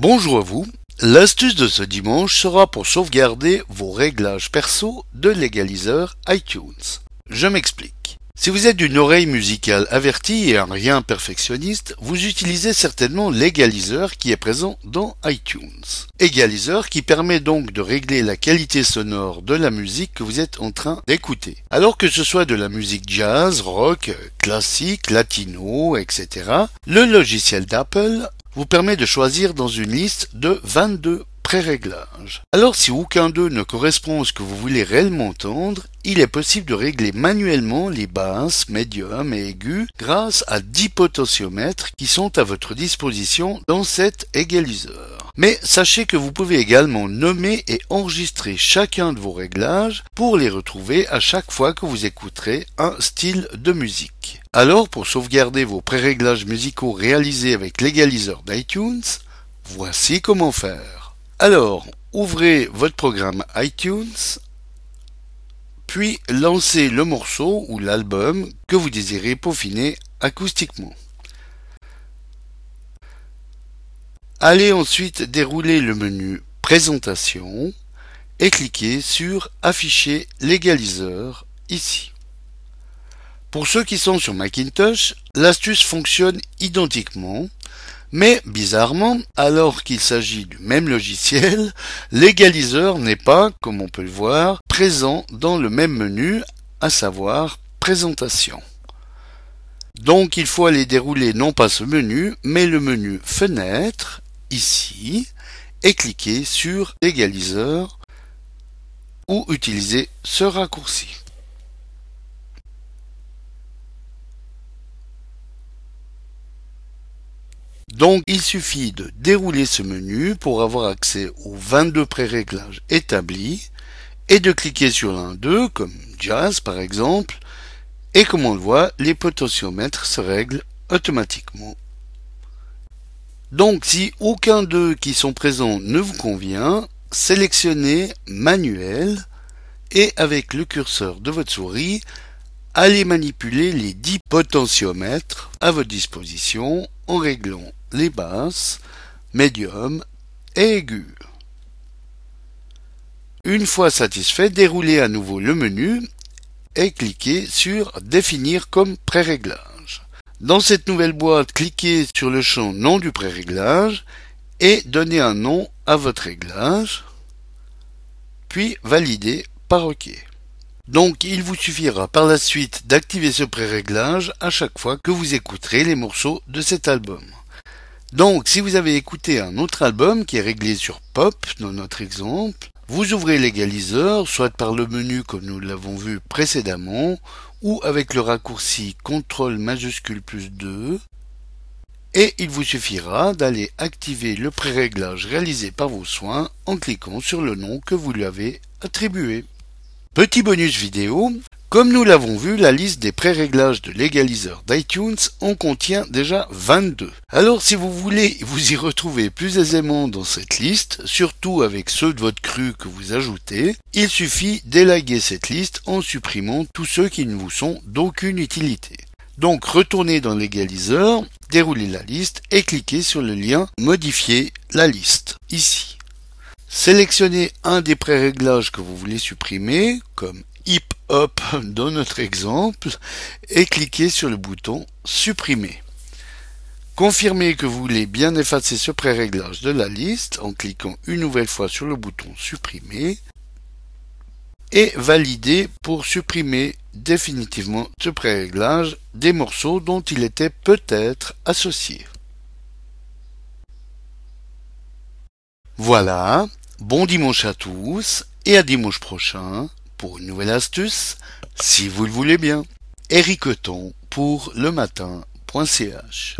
Bonjour à vous. L'astuce de ce dimanche sera pour sauvegarder vos réglages perso de l'égaliseur iTunes. Je m'explique. Si vous êtes d'une oreille musicale avertie et un rien perfectionniste, vous utilisez certainement l'égaliseur qui est présent dans iTunes. Égaliseur qui permet donc de régler la qualité sonore de la musique que vous êtes en train d'écouter. Alors que ce soit de la musique jazz, rock, classique, latino, etc., le logiciel d'Apple vous permet de choisir dans une liste de 22 pré-réglages. Alors si aucun d'eux ne correspond à ce que vous voulez réellement entendre, il est possible de régler manuellement les basses, médiums et aigus grâce à 10 potentiomètres qui sont à votre disposition dans cet égaliseur. Mais sachez que vous pouvez également nommer et enregistrer chacun de vos réglages pour les retrouver à chaque fois que vous écouterez un style de musique. Alors pour sauvegarder vos pré-réglages musicaux réalisés avec l'égaliseur d'iTunes, voici comment faire. Alors, ouvrez votre programme iTunes, puis lancez le morceau ou l'album que vous désirez peaufiner acoustiquement. Allez ensuite dérouler le menu Présentation et cliquez sur Afficher l'égaliseur ici. Pour ceux qui sont sur Macintosh, l'astuce fonctionne identiquement, mais bizarrement, alors qu'il s'agit du même logiciel, l'égaliseur n'est pas, comme on peut le voir, présent dans le même menu, à savoir Présentation. Donc il faut aller dérouler non pas ce menu, mais le menu Fenêtre ici et cliquez sur l'égaliseur ou utiliser ce raccourci. Donc il suffit de dérouler ce menu pour avoir accès aux 22 pré-réglages établis et de cliquer sur l'un d'eux, comme Jazz par exemple, et comme on le voit, les potentiomètres se règlent automatiquement donc si aucun d'eux qui sont présents ne vous convient, sélectionnez Manuel et avec le curseur de votre souris, allez manipuler les 10 potentiomètres à votre disposition en réglant les basses, médium et aigus. Une fois satisfait, déroulez à nouveau le menu et cliquez sur Définir comme pré-réglage. Dans cette nouvelle boîte, cliquez sur le champ Nom du pré-réglage et donnez un nom à votre réglage, puis validez par OK. Donc il vous suffira par la suite d'activer ce pré-réglage à chaque fois que vous écouterez les morceaux de cet album. Donc si vous avez écouté un autre album qui est réglé sur Pop dans notre exemple, vous ouvrez l'égaliseur soit par le menu comme nous l'avons vu précédemment ou avec le raccourci CTRL majuscule plus 2 et il vous suffira d'aller activer le pré-réglage réalisé par vos soins en cliquant sur le nom que vous lui avez attribué. Petit bonus vidéo, comme nous l'avons vu, la liste des pré-réglages de l'égaliseur d'iTunes en contient déjà 22. Alors si vous voulez vous y retrouver plus aisément dans cette liste, surtout avec ceux de votre cru que vous ajoutez, il suffit d'élaguer cette liste en supprimant tous ceux qui ne vous sont d'aucune utilité. Donc retournez dans l'égaliseur, déroulez la liste et cliquez sur le lien Modifier la liste, ici. Sélectionnez un des pré-réglages que vous voulez supprimer, comme hip hop dans notre exemple et cliquez sur le bouton supprimer. Confirmez que vous voulez bien effacer ce pré-réglage de la liste en cliquant une nouvelle fois sur le bouton supprimer et validez pour supprimer définitivement ce pré-réglage des morceaux dont il était peut-être associé. Voilà, bon dimanche à tous et à dimanche prochain pour une nouvelle astuce, si vous le voulez bien. Eriqueton pour le matin.ch